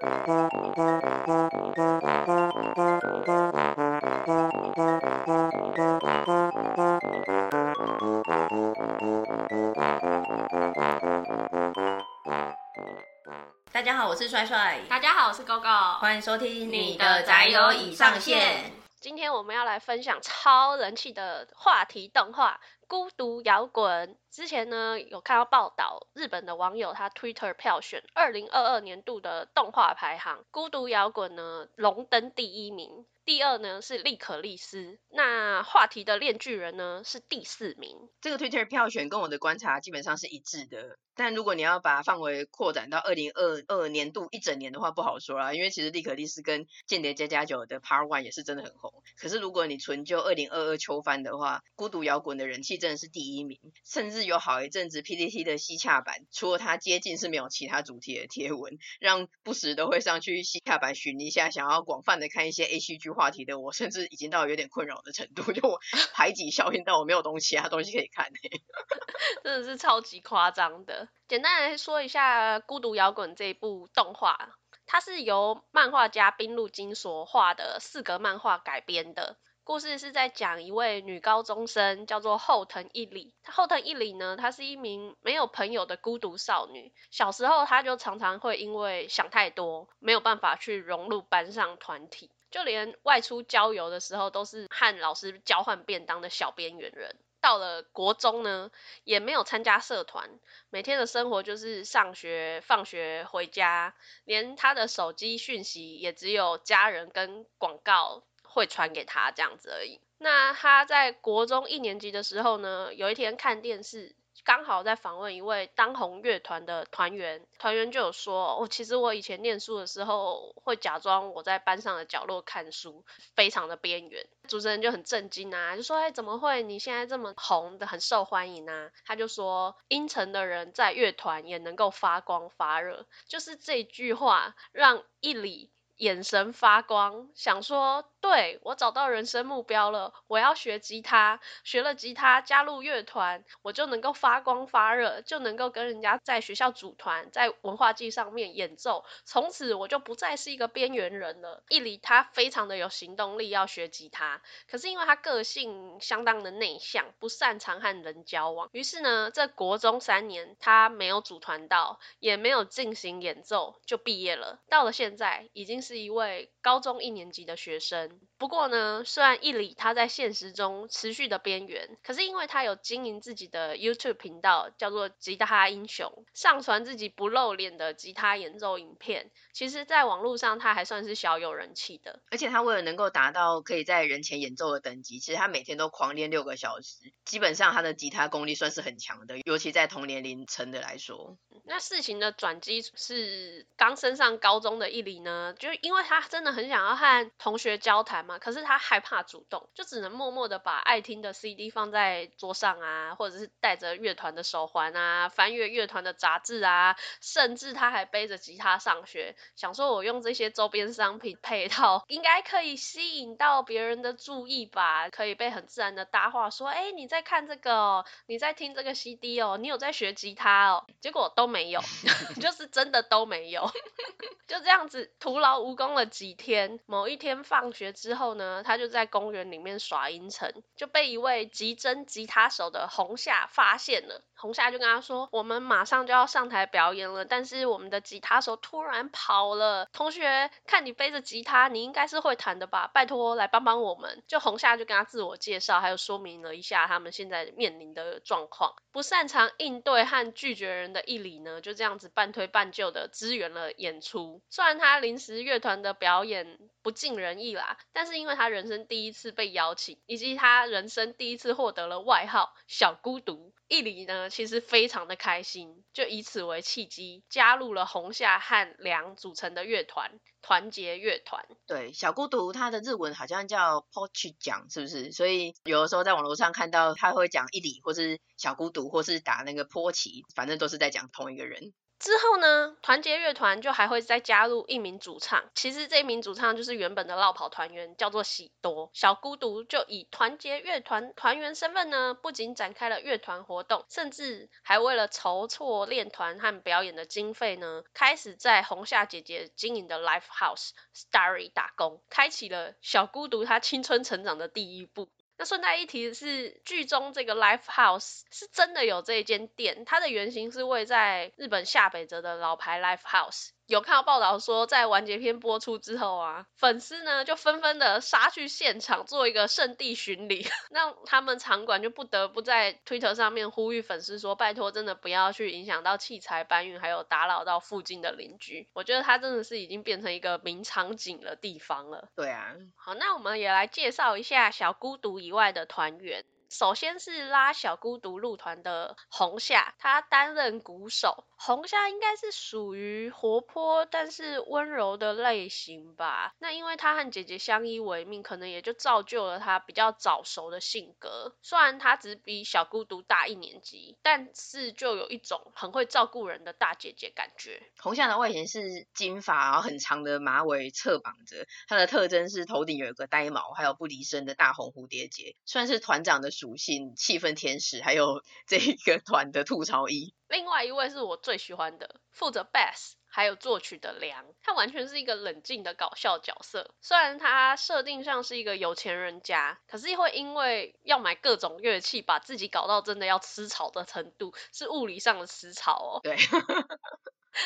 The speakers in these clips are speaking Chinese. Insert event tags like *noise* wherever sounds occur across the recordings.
大家好，我是帅帅。大家好，我是 GoGo。欢迎收听你的宅友已上线。今天我们要来分享超人气的话题动画《孤独摇滚》。之前呢，有看到报道，日本的网友他 Twitter 票选二零二二年度的动画排行，《孤独摇滚》呢荣登第一名。第二呢是利可丽丝，那话题的链锯人呢是第四名。这个 Twitter 票选跟我的观察基本上是一致的，但如果你要把范围扩展到二零二二年度一整年的话，不好说啦，因为其实利可丽丝跟间谍加加九的 Part One 也是真的很红。可是如果你纯就二零二二秋番的话，孤独摇滚的人气真的是第一名，甚至有好一阵子 PPT 的西洽版，除了它接近是没有其他主题的贴文，让不时都会上去西洽版寻一下，想要广泛的看一些 ACG 话题的我，甚至已经到有点困扰的程度，就我 *laughs* 排挤效应到我没有东西其他东西可以看，*laughs* 真的是超级夸张的。简单来说一下《孤独摇滚》这一部动画，它是由漫画家滨路金所画的四格漫画改编的。故事是在讲一位女高中生，叫做后藤一里。后藤一里呢，她是一名没有朋友的孤独少女。小时候，她就常常会因为想太多，没有办法去融入班上团体，就连外出郊游的时候，都是和老师交换便当的小边缘人。到了国中呢，也没有参加社团，每天的生活就是上学、放学回家，连她的手机讯息也只有家人跟广告。会传给他这样子而已。那他在国中一年级的时候呢，有一天看电视，刚好在访问一位当红乐团的团员，团员就有说：“哦，其实我以前念书的时候，会假装我在班上的角落看书，非常的边缘。”主持人就很震惊啊，就说：“哎，怎么会？你现在这么红的，很受欢迎啊？”他就说：“阴沉的人在乐团也能够发光发热。”就是这句话让一里眼神发光，想说。对，我找到人生目标了，我要学吉他，学了吉他加入乐团，我就能够发光发热，就能够跟人家在学校组团，在文化祭上面演奏，从此我就不再是一个边缘人了。一里他非常的有行动力，要学吉他，可是因为他个性相当的内向，不擅长和人交往，于是呢，这国中三年他没有组团到，也没有进行演奏，就毕业了。到了现在，已经是一位高中一年级的学生。不过呢，虽然一里他在现实中持续的边缘，可是因为他有经营自己的 YouTube 频道，叫做吉他英雄，上传自己不露脸的吉他演奏影片，其实在网络上他还算是小有人气的。而且他为了能够达到可以在人前演奏的等级，其实他每天都狂练六个小时，基本上他的吉他功力算是很强的，尤其在同年龄层的来说。那事情的转机是刚升上高中的一里呢，就因为他真的很想要和同学交谈嘛，可是他害怕主动，就只能默默的把爱听的 CD 放在桌上啊，或者是带着乐团的手环啊，翻阅乐团的杂志啊，甚至他还背着吉他上学，想说我用这些周边商品配套，应该可以吸引到别人的注意吧，可以被很自然的搭话说，哎，你在看这个哦，你在听这个 CD 哦，你有在学吉他哦，结果都没没有，*laughs* 就是真的都没有，*laughs* 就这样子徒劳无功了几天。某一天放学之后呢，他就在公园里面耍阴沉，就被一位极真吉他手的红夏发现了。红夏就跟他说：“我们马上就要上台表演了，但是我们的吉他手突然跑了。同学，看你背着吉他，你应该是会弹的吧？拜托来帮帮我们。”就红夏就跟他自我介绍，还有说明了一下他们现在面临的状况。不擅长应对和拒绝人的毅力呢，就这样子半推半就的支援了演出。虽然他临时乐团的表演不尽人意啦，但是因为他人生第一次被邀请，以及他人生第一次获得了外号“小孤独”，一里呢其实非常的开心，就以此为契机，加入了红夏和梁组成的乐团——团结乐团。对，小孤独他的日文好像叫 Pochi 讲，是不是？所以有的时候在网络上看到他会讲一里，或是小孤独，或是打那个坡奇，反正都是在讲同一个人。之后呢，团结乐团就还会再加入一名主唱，其实这一名主唱就是原本的落跑团员，叫做喜多。小孤独就以团结乐团团员身份呢，不仅展开了乐团活动，甚至还为了筹措练团和表演的经费呢，开始在红夏姐姐经营的 Live House Starry 打工，开启了小孤独他青春成长的第一步。那顺带一提的是，剧中这个 Life House 是真的有这一间店，它的原型是位在日本下北泽的老牌 Life House。有看到报道说，在完结篇播出之后啊，粉丝呢就纷纷的杀去现场做一个圣地巡礼，*laughs* 那他们场馆就不得不在 Twitter 上面呼吁粉丝说，拜托真的不要去影响到器材搬运，还有打扰到附近的邻居。我觉得它真的是已经变成一个名场景的地方了。对啊，好，那我们也来介绍一下小孤独以外的团员。首先是拉小孤独入团的红夏，他担任鼓手。红夏应该是属于活泼但是温柔的类型吧。那因为他和姐姐相依为命，可能也就造就了他比较早熟的性格。虽然他只比小孤独大一年级，但是就有一种很会照顾人的大姐姐感觉。红夏的外形是金发，然后很长的马尾侧绑着，它的特征是头顶有一个呆毛，还有不离身的大红蝴蝶结，算是团长的属性，气氛天使，还有这个团的吐槽役。另外一位是我最喜欢的，负责 bass 还有作曲的梁，他完全是一个冷静的搞笑角色。虽然他设定上是一个有钱人家，可是会因为要买各种乐器，把自己搞到真的要吃草的程度，是物理上的吃草哦。对。*laughs*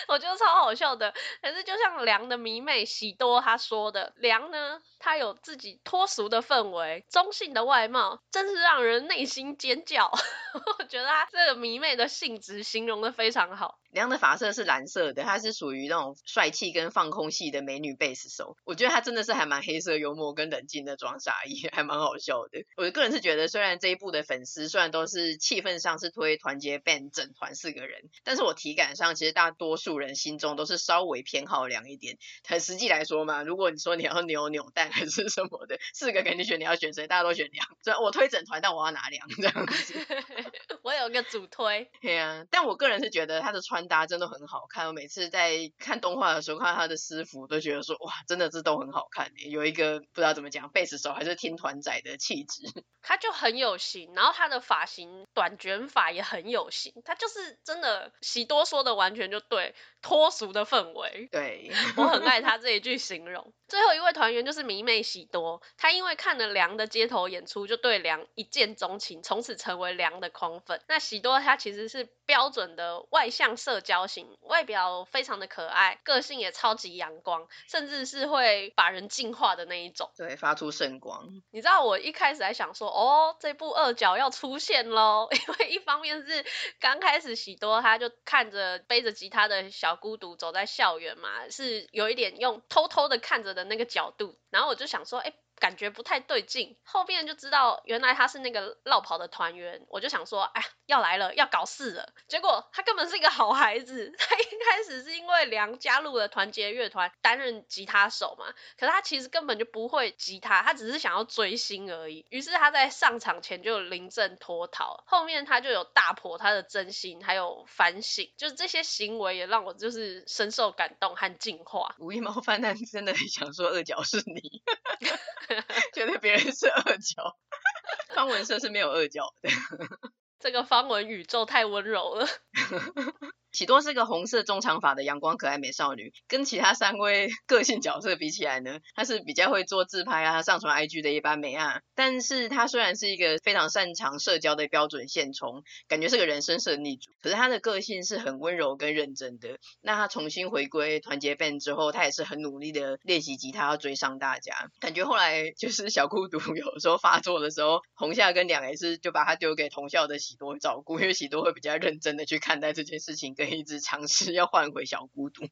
我觉得超好笑的，可是就像梁的迷妹喜多他说的，梁呢，他有自己脱俗的氛围，中性的外貌，真是让人内心尖叫。*laughs* 我觉得他这个迷妹的性质形容的非常好。梁的发色是蓝色的，她是属于那种帅气跟放空系的美女贝斯手。我觉得她真的是还蛮黑色幽默跟冷静的装傻一，*laughs* 还蛮好笑的。我个人是觉得，虽然这一部的粉丝虽然都是气氛上是推团结 band 整团四个人，但是我体感上其实大多数人心中都是稍微偏好梁一点。很实际来说嘛，如果你说你要扭扭蛋还是什么的，四个给你选，你要选谁？大家都选梁。所以我推整团，但我要拿梁这样子。*laughs* 我有个主推。对啊，但我个人是觉得他的穿搭真的很好看。我每次在看动画的时候，看到他的私服，都觉得说哇，真的是都很好看。有一个不知道怎么讲，贝斯手还是听团仔的气质。*laughs* 他就很有型，然后他的发型短卷发也很有型。他就是真的，喜多说的完全就对，脱俗的氛围。对，我很爱他这一句形容。最后一位团员就是迷妹喜多，他因为看了梁的街头演出，就对梁一见钟情，从此成为梁的狂粉。那喜多他其实是标准的外向社交型，外表非常的可爱，个性也超级阳光，甚至是会把人净化的那一种。对，发出圣光。你知道我一开始还想说，哦，这部二角要出现喽，*laughs* 因为一方面是刚开始喜多他就看着背着吉他的小孤独走在校园嘛，是有一点用偷偷的看着的那个角度，然后我就想说，哎。感觉不太对劲，后面就知道原来他是那个落跑的团员，我就想说，哎，要来了，要搞事了。结果他根本是一个好孩子，*laughs* 他一开始是因为梁加入了团结乐团担任吉他手嘛，可是他其实根本就不会吉他，他只是想要追星而已。于是他在上场前就临阵脱逃，后面他就有大破他的真心，还有反省，就是这些行为也让我就是深受感动和净化。五一猫泛滥真的很想说二脚是你。*laughs* *laughs* 觉得别人是二角，*laughs* 方文社是没有二角的。*laughs* 这个方文宇宙太温柔了。喜多是个红色中长发的阳光可爱美少女，跟其他三位个性角色比起来呢，她是比较会做自拍啊、上传 IG 的一般美啊。但是她虽然是一个非常擅长社交的标准现充，感觉是个人生胜利组，可是她的个性是很温柔跟认真的。那她重新回归团结 band 之后，她也是很努力的练习吉他，要追上大家。感觉后来就是小孤独有时候发作的时候，红夏跟两 S 就把她丢给同校的喜多照顾，因为喜多会比较认真的去看待这件事情跟。一直尝试要换回小孤独，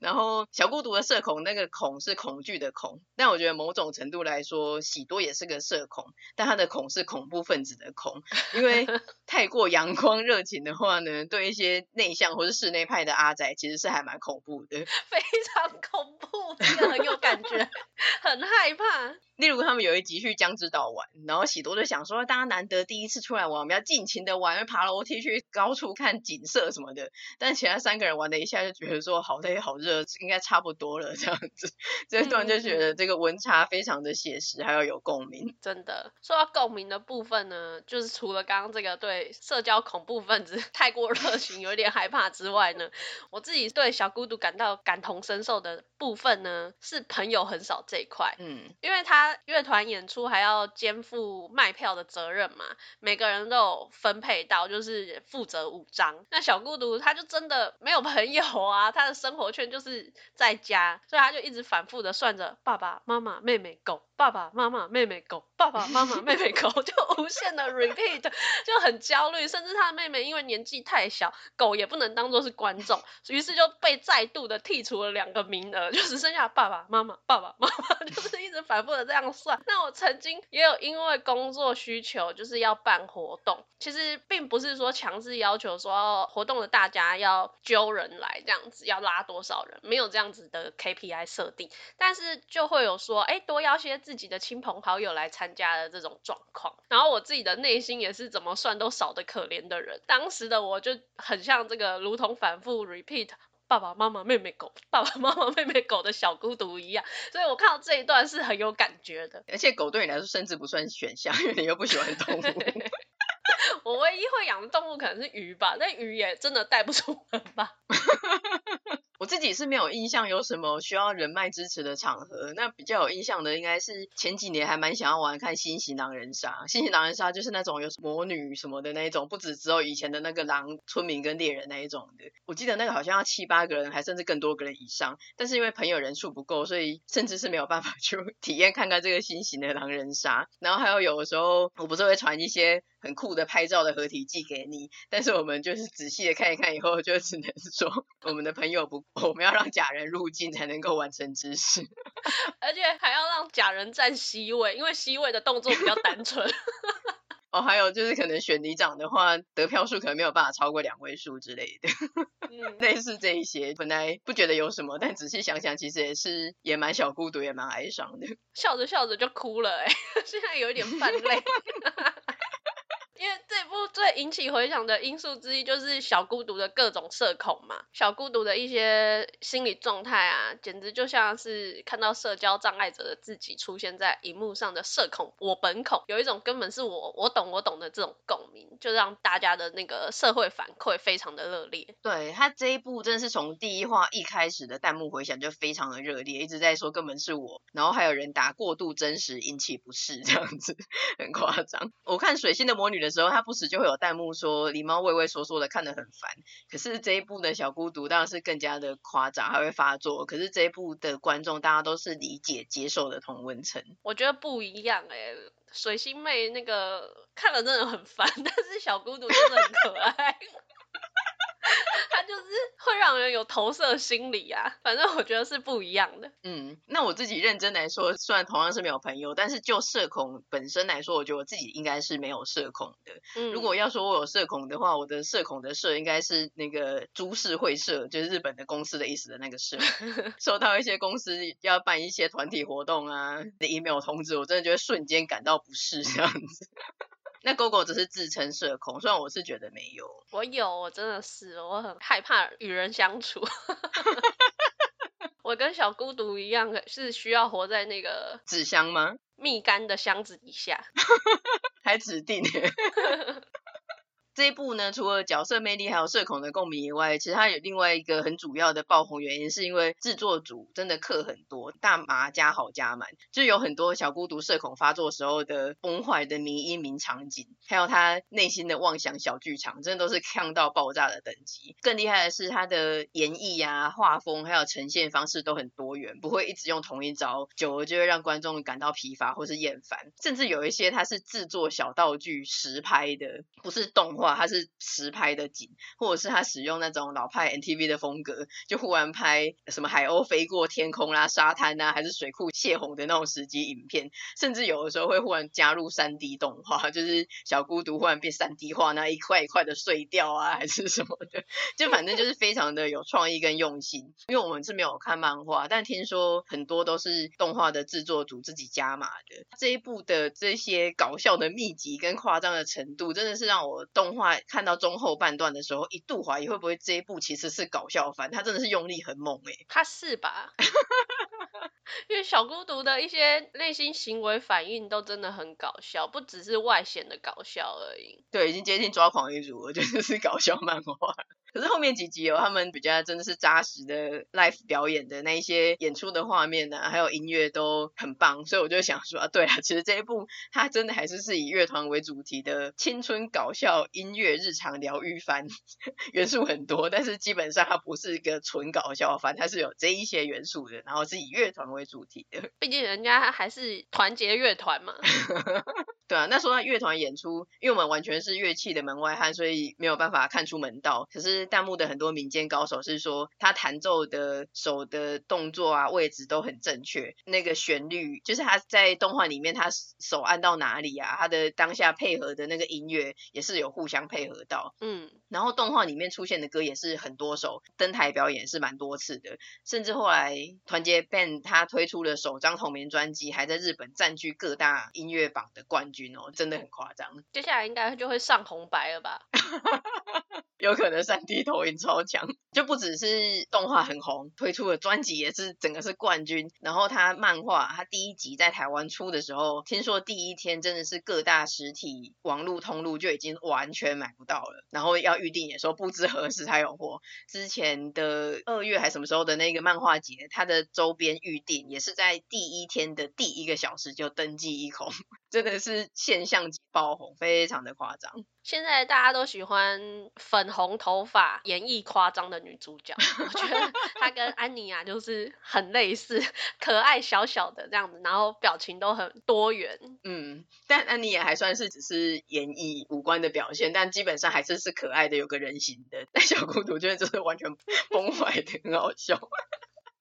然后小孤独的社恐，那个恐是恐惧的恐，但我觉得某种程度来说，喜多也是个社恐，但他的恐是恐怖分子的恐，因为 *laughs* 太过阳光热情的话呢，对一些内向或是室内派的阿宅，其实是还蛮恐怖的，非常恐怖，真的很有感觉，*laughs* 很害怕。例如他们有一集去江之岛玩，然后喜多就想说，大家难得第一次出来玩，我们要尽情的玩，爬楼梯去高处看景色什么的。但其他三个人玩了一下就觉得说好累好热，应该差不多了这样子。*laughs* 这段就觉得这个温差非常的写实，还要有共鸣。真的，说到共鸣的部分呢，就是除了刚刚这个对社交恐怖分子 *laughs* 太过热情，有点害怕之外呢，我自己对小孤独感到感同身受的部分呢，是朋友很少这一块。嗯，因为他乐团演出还要肩负卖票的责任嘛，每个人都有分配到，就是负责五张。那小孤独他就就真的没有朋友啊，他的生活圈就是在家，所以他就一直反复的算着爸爸妈妈妹妹狗。爸爸妈妈妹妹狗，爸爸妈妈妹妹狗，*laughs* 就无限的 repeat，就很焦虑，甚至他的妹妹因为年纪太小，狗也不能当做是观众，于是就被再度的剔除了两个名额，就只剩下爸爸妈妈，爸爸妈妈，*laughs* 就是一直反复的这样算。那我曾经也有因为工作需求，就是要办活动，其实并不是说强制要求说活动的大家要揪人来这样子，要拉多少人，没有这样子的 KPI 设定，但是就会有说，哎，多邀些。自己的亲朋好友来参加的这种状况，然后我自己的内心也是怎么算都少的可怜的人。当时的我就很像这个，如同反复 repeat 爸爸妈妈妹妹狗，*laughs* 爸爸妈妈妹妹狗的小孤独一样。所以我看到这一段是很有感觉的。而且狗对你来说甚至不算选项，因为你又不喜欢动物。*laughs* 我唯一会养的动物可能是鱼吧，但鱼也真的带不出门吧。*laughs* 我自己是没有印象有什么需要人脉支持的场合，那比较有印象的应该是前几年还蛮想要玩看新型狼人杀，新型狼人杀就是那种有魔女什么的那一种，不止只有以前的那个狼村民跟猎人那一种的。我记得那个好像要七八个人，还甚至更多个人以上，但是因为朋友人数不够，所以 *laughs* 甚至是没有办法去体验看看这个新型的狼人杀。然后还有有的时候，我不是会传一些很酷的拍照的合体寄给你，但是我们就是仔细的看一看以后，就只能说 *laughs* 我们的朋友不。我们要让假人入境才能够完成之事，而且还要让假人站 C 位，因为 C 位的动作比较单纯。*laughs* 哦，还有就是可能选里长的话，得票数可能没有办法超过两位数之类的，嗯、*laughs* 类似这一些，本来不觉得有什么，但仔细想想，其实也是也蛮小孤独，也蛮哀伤的。笑着笑着就哭了，哎，现在有一点泛泪。因为这部最引起回响的因素之一，就是小孤独的各种社恐嘛。小孤独的一些心理状态啊，简直就像是看到社交障碍者的自己出现在荧幕上的社恐我本恐，有一种根本是我我懂我懂的这种共鸣，就让大家的那个社会反馈非常的热烈。对，他这一部真的是从第一话一开始的弹幕回响就非常的热烈，一直在说根本是我，然后还有人打过度真实引起不适这样子，*laughs* 很夸张。我看水星的魔女的时候，他不时就会有弹幕说狸猫畏畏缩缩的，看得很烦。可是这一部的小孤独当然是更加的夸张，还会发作。可是这一部的观众大家都是理解接受的同温层。我觉得不一样哎、水星妹那个看了真的很烦，*laughs* 但是小孤独真的很可爱。他就是会让人有投射心理啊，反正我觉得是不一样的。嗯，那我自己认真来说，虽然同样是没有朋友，但是就社恐本身来说，我觉得我自己应该是没有社恐的。嗯，如果要说我有社恐的话，我的社恐的社应该是那个株式会社，就是日本的公司的意思的那个社。*laughs* 收到一些公司要办一些团体活动啊的 email 通知，我真的觉得瞬间感到不适这样子。那 GoGo 只是自称社恐，虽然我是觉得没有。我有，我真的是，我很害怕与人相处。*laughs* 我跟小孤独一样，是需要活在那个纸箱吗？蜜柑的箱子底下，*laughs* 还指定。*laughs* 这一部呢，除了角色魅力还有社恐的共鸣以外，其实它有另外一个很主要的爆红原因，是因为制作组真的课很多，大麻加好加满，就有很多小孤独社恐发作时候的崩坏的名音名场景，还有他内心的妄想小剧场，真的都是呛到爆炸的等级。更厉害的是他的演绎啊、画风还有呈现方式都很多元，不会一直用同一招，久了就会让观众感到疲乏或是厌烦。甚至有一些他是制作小道具实拍的，不是动画。他是实拍的景，或者是他使用那种老派 NTV 的风格，就忽然拍什么海鸥飞过天空啦、沙滩啊，还是水库泄洪的那种实际影片，甚至有的时候会忽然加入 3D 动画，就是小孤独忽然变 3D 化，那一块一块的碎掉啊，还是什么的，就反正就是非常的有创意跟用心。因为我们是没有看漫画，但听说很多都是动画的制作组自己加码的。这一部的这些搞笑的密集跟夸张的程度，真的是让我动动画看到中后半段的时候，一度怀疑会不会这一部其实是搞笑番，他真的是用力很猛诶、欸。他是吧？*laughs* 因为小孤独的一些内心行为反应都真的很搞笑，不只是外显的搞笑而已。对，已经接近抓狂一族了，就是是搞笑漫画。可是后面几集有他们比较真的是扎实的 live 表演的那一些演出的画面呢、啊，还有音乐都很棒，所以我就想说啊，对啊，其实这一部它真的还是是以乐团为主题的青春搞笑音乐日常疗愈番，元素很多，但是基本上它不是一个纯搞笑番，它是有这一些元素的，然后是以乐团为主题的，毕竟人家还是团结乐团嘛。*laughs* 对啊，那说到乐团演出，因为我们完全是乐器的门外汉，所以没有办法看出门道。可是弹幕的很多民间高手是说，他弹奏的手的动作啊、位置都很正确，那个旋律就是他在动画里面，他手按到哪里啊，他的当下配合的那个音乐也是有互相配合到。嗯，然后动画里面出现的歌也是很多首，登台表演是蛮多次的，甚至后来团结 band 他推出了首张同名专辑，还在日本占据各大音乐榜的冠军。真的很夸张，接下来应该就会上红白了吧？*laughs* 有可能三 D 投影超强，就不只是动画很红，推出的专辑也是整个是冠军。然后他漫画，他第一集在台湾出的时候，听说第一天真的是各大实体网络通路就已经完全买不到了，然后要预定也说不知何时才有货。之前的二月还什么时候的那个漫画节，它的周边预定也是在第一天的第一个小时就登记一空，*laughs* 真的是现象级爆红，非常的夸张。现在大家都喜欢粉红头发、演绎夸张的女主角，我觉得 *laughs* 她跟安妮亚就是很类似，可爱小小的这样子，然后表情都很多元。嗯，但安妮亚还算是只是演绎五官的表现，但基本上还是是可爱的，有个人形的。*laughs* 但小孤独觉得就是完全崩坏的，很好笑。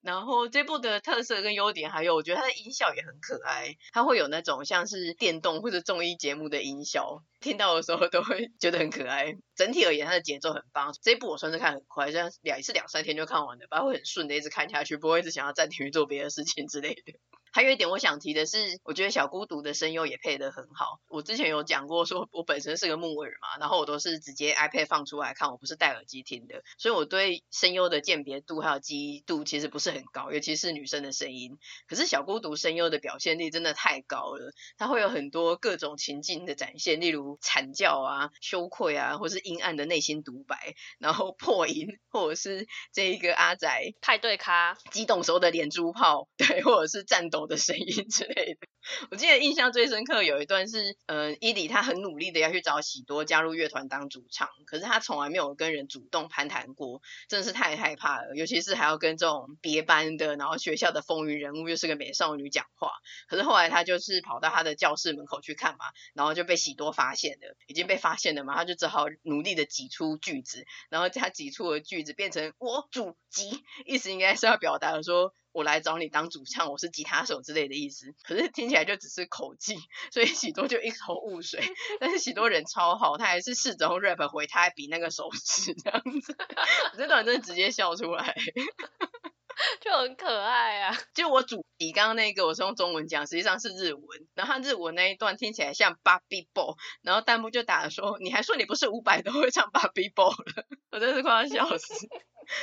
然后这部的特色跟优点还有，我觉得它的音效也很可爱，它会有那种像是电动或者综艺节目的音效，听到的时候都会觉得很可爱。整体而言，它的节奏很棒。这一部我算是看很快，像两一次两三天就看完了，不然会很顺的一直看下去，不会一直想要暂停去做别的事情之类的。还有一点我想提的是，我觉得小孤独的声优也配得很好。我之前有讲过，说我本身是个木耳嘛，然后我都是直接 iPad 放出来看，我不是戴耳机听的，所以我对声优的鉴别度还有记忆度其实不是很高，尤其是女生的声音。可是小孤独声优的表现力真的太高了，它会有很多各种情境的展现，例如惨叫啊、羞愧啊，或是阴暗的内心独白，然后破音，或者是这一个阿宅派对咖激动时候的连珠炮，对，或者是战斗。的声音之类的，我记得印象最深刻有一段是，呃，伊里他很努力的要去找喜多加入乐团当主唱，可是他从来没有跟人主动攀谈过，真的是太害怕了，尤其是还要跟这种别班的，然后学校的风云人物又是个美少女讲话，可是后来他就是跑到他的教室门口去看嘛，然后就被喜多发现了，已经被发现了嘛，他就只好努力的挤出句子，然后他挤出的句子变成我主吉，意思应该是要表达说。我来找你当主唱，我是吉他手之类的意思，可是听起来就只是口技，所以喜多就一头雾水。*laughs* 但是喜多人超好，他还是试着用 rap 回他，还比那个手势这样子，*laughs* 这段真的直接笑出来，*laughs* 就很可爱啊。就我主题刚刚那个，我是用中文讲，实际上是日文。然后他日文那一段听起来像 Barbie Ball，然后弹幕就打说：“你还说你不是五百都会唱 Barbie Ball 了？”我真是快要笑死。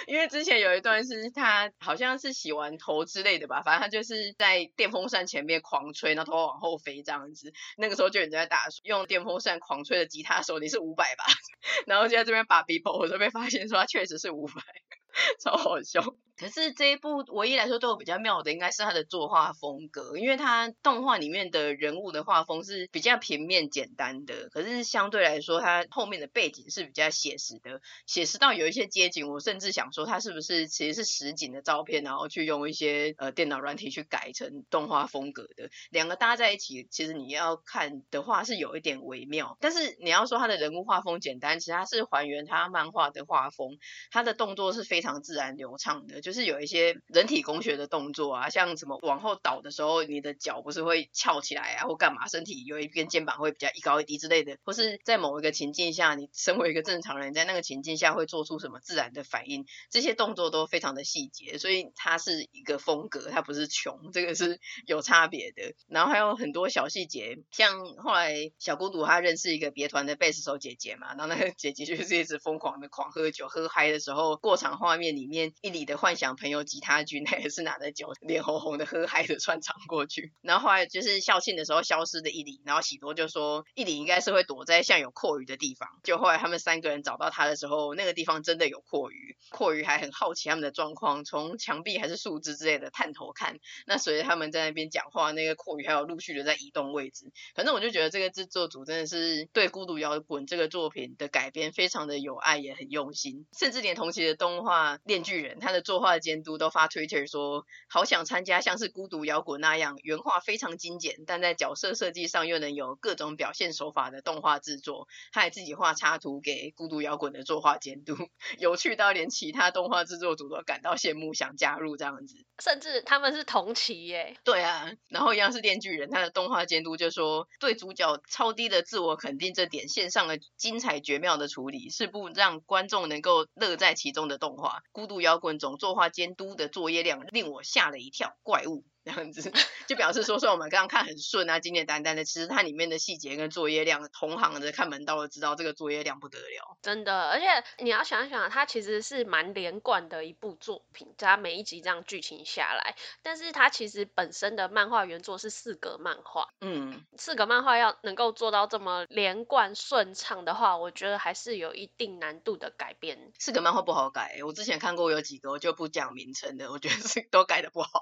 因为之前有一段是他好像是洗完头之类的吧，反正他就是在电风扇前面狂吹，然后头往后飞这样子。那个时候就有人在打用电风扇狂吹的吉他手，你是五百吧？*laughs* 然后就在这边把 b e b o 我就被发现说他确实是五百，*laughs* 超好笑。可是这一部唯一来说对我比较妙的，应该是他的作画风格，因为他动画里面的人物的画风是比较平面简单的，可是相对来说，他后面的背景是比较写实的，写实到有一些街景，我甚至想说他是不是其实是实景的照片，然后去用一些呃电脑软体去改成动画风格的，两个搭在一起，其实你要看的话是有一点微妙。但是你要说他的人物画风简单，其实他是还原他漫画的画风，他的动作是非常自然流畅的。就是有一些人体工学的动作啊，像什么往后倒的时候，你的脚不是会翘起来啊，或干嘛，身体有一边肩膀会比较一高一低之类的，或是在某一个情境下，你身为一个正常人，在那个情境下会做出什么自然的反应，这些动作都非常的细节，所以它是一个风格，它不是穷，这个是 *laughs* 有差别的。然后还有很多小细节，像后来小孤独他认识一个别团的贝斯手姐姐嘛，然后那个姐姐就是一直疯狂的狂喝酒，喝嗨的时候，过场画面里面，一里的幻想朋友吉他君，*laughs* 那也是拿着酒，脸红红的喝嗨的串场过去。然后后来就是校庆的时候消失的一里，然后喜多就说一里应该是会躲在像有蛞蝓的地方。就后来他们三个人找到他的时候，那个地方真的有蛞蝓，蛞蝓还很好奇他们的状况，从墙壁还是树枝之类的探头看。那随着他们在那边讲话，那个蛞蝓还有陆续的在移动位置。反正我就觉得这个制作组真的是对《孤独摇滚》这个作品的改编非常的有爱，也很用心。甚至连同期的动画《链锯人》，他的作画监督都发 Twitter 说，好想参加像是《孤独摇滚》那样原画非常精简，但在角色设计上又能有各种表现手法的动画制作。他还自己画插图给《孤独摇滚》的作画监督，*laughs* 有趣到连其他动画制作组都感到羡慕，想加入这样子。甚至他们是同期耶。对啊，然后一样是《电锯人》，他的动画监督就说，对主角超低的自我肯定这点线上的精彩绝妙的处理，是部让观众能够乐在其中的动画。《孤独摇滚》总作化监督的作业量令我吓了一跳，怪物。这样子就表示说，说我们刚刚看很顺啊，简简单单的，其实它里面的细节跟作业量，同行的看门道都知道这个作业量不得了。真的，而且你要想一想，它其实是蛮连贯的一部作品，它每一集这样剧情下来，但是它其实本身的漫画原作是四格漫画，嗯，四格漫画要能够做到这么连贯顺畅的话，我觉得还是有一定难度的改编。四格漫画不好改，我之前看过有几个，我就不讲名称的，我觉得是 *laughs* 都改的不好。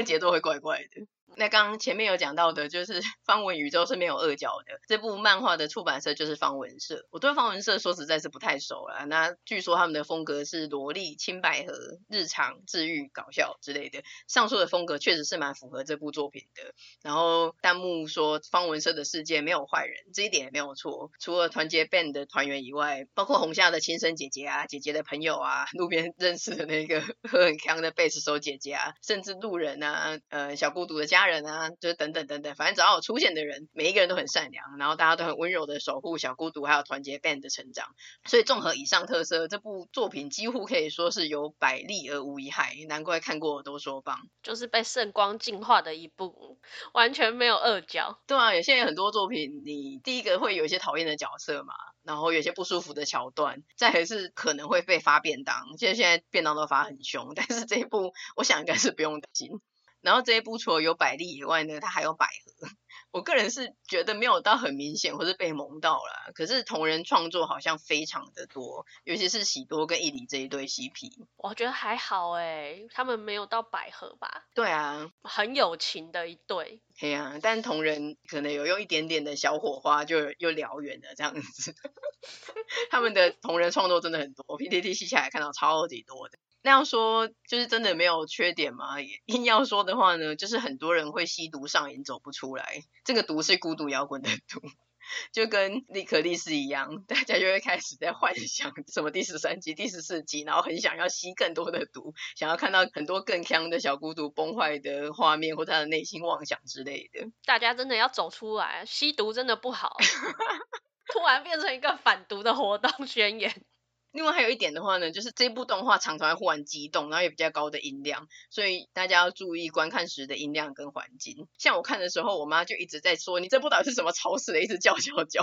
个节奏会怪怪的。那刚刚前面有讲到的，就是 *laughs* 方文宇宙是没有二角的。这部漫画的出版社就是方文社。我对方文社说实在是不太熟了。那据说他们的风格是萝莉、青百合、日常、治愈、搞笑之类的。上述的风格确实是蛮符合这部作品的。然后弹幕说方文社的世界没有坏人，这一点也没有错。除了团结 band 的团员以外，包括红夏的亲生姐姐啊、姐姐的朋友啊、路边认识的那个 *laughs* 喝很锵的贝斯手姐姐啊，甚至路人啊、呃小孤独的家人啊，就是等等等等，反正只要有出现的人，每一个人都很善良，然后大家都很温柔的守护小孤独，还有团结 band 的成长。所以综合以上特色，这部作品几乎可以说是有百利而无一害，难怪看过都说棒。就是被圣光净化的一部，完全没有二角。对啊，有些很多作品，你第一个会有一些讨厌的角色嘛，然后有些不舒服的桥段，再还是可能会被发便当。现在现在便当都发很凶，但是这一部我想应该是不用担心。然后这一部除了有百利以外呢，它还有百合。我个人是觉得没有到很明显，或是被萌到了。可是同人创作好像非常的多，尤其是喜多跟伊里这一对 CP，我觉得还好哎，他们没有到百合吧？对啊，很有情的一对。对啊，但同人可能有用一点点的小火花就又燎原了这样子。*laughs* 他们的同人创作真的很多，PTT 吸起来看到超级多的。那样说就是真的没有缺点吗？硬要说的话呢，就是很多人会吸毒上瘾走不出来。这个毒是孤独摇滚的毒，*laughs* 就跟利可利斯一样，大家就会开始在幻想什么第十三集、第十四集，然后很想要吸更多的毒，想要看到很多更强的小孤独崩坏的画面或他的内心妄想之类的。大家真的要走出来，吸毒真的不好，*laughs* 突然变成一个反毒的活动宣言。另外还有一点的话呢，就是这部动画常常会忽然激动，然后有比较高的音量，所以大家要注意观看时的音量跟环境。像我看的时候，我妈就一直在说：“你这部到底是什么吵死了，一直叫叫叫。”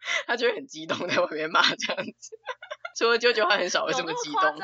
*laughs* 她就会很激动，在外面骂这样子。除了啾啾，她很少会这么激动。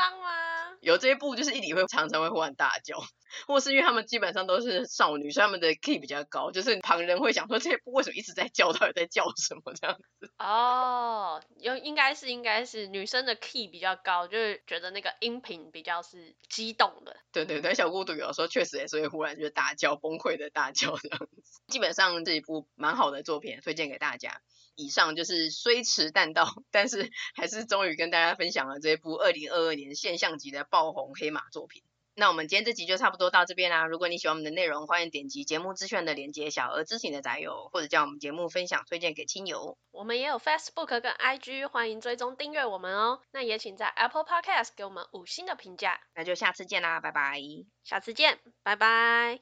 有这一部就是一里会常常会忽然大叫，*laughs* 或是因为他们基本上都是少女，所以他们的 key 比较高，就是旁人会想说这一部为什么一直在叫，到底在叫什么这样子？哦，有应该是应该是女生的 key 比较高，就是觉得那个音频比较是激动的。对对对，小孤独有时候确实也是会忽然就大叫，崩溃的大叫这样子。基本上这一部蛮好的作品，推荐给大家。以上就是虽迟但到，*laughs* 但是还是终于跟大家分享了这一部二零二二年现象级的爆红黑马作品。那我们今天这集就差不多到这边啦。如果你喜欢我们的内容，欢迎点击节目资讯的连接，小额支持你的宅友，或者将我们节目分享推荐给亲友。我们也有 Facebook 跟 IG，欢迎追踪订阅我们哦。那也请在 Apple Podcast 给我们五星的评价。那就下次见啦，拜拜。下次见，拜拜。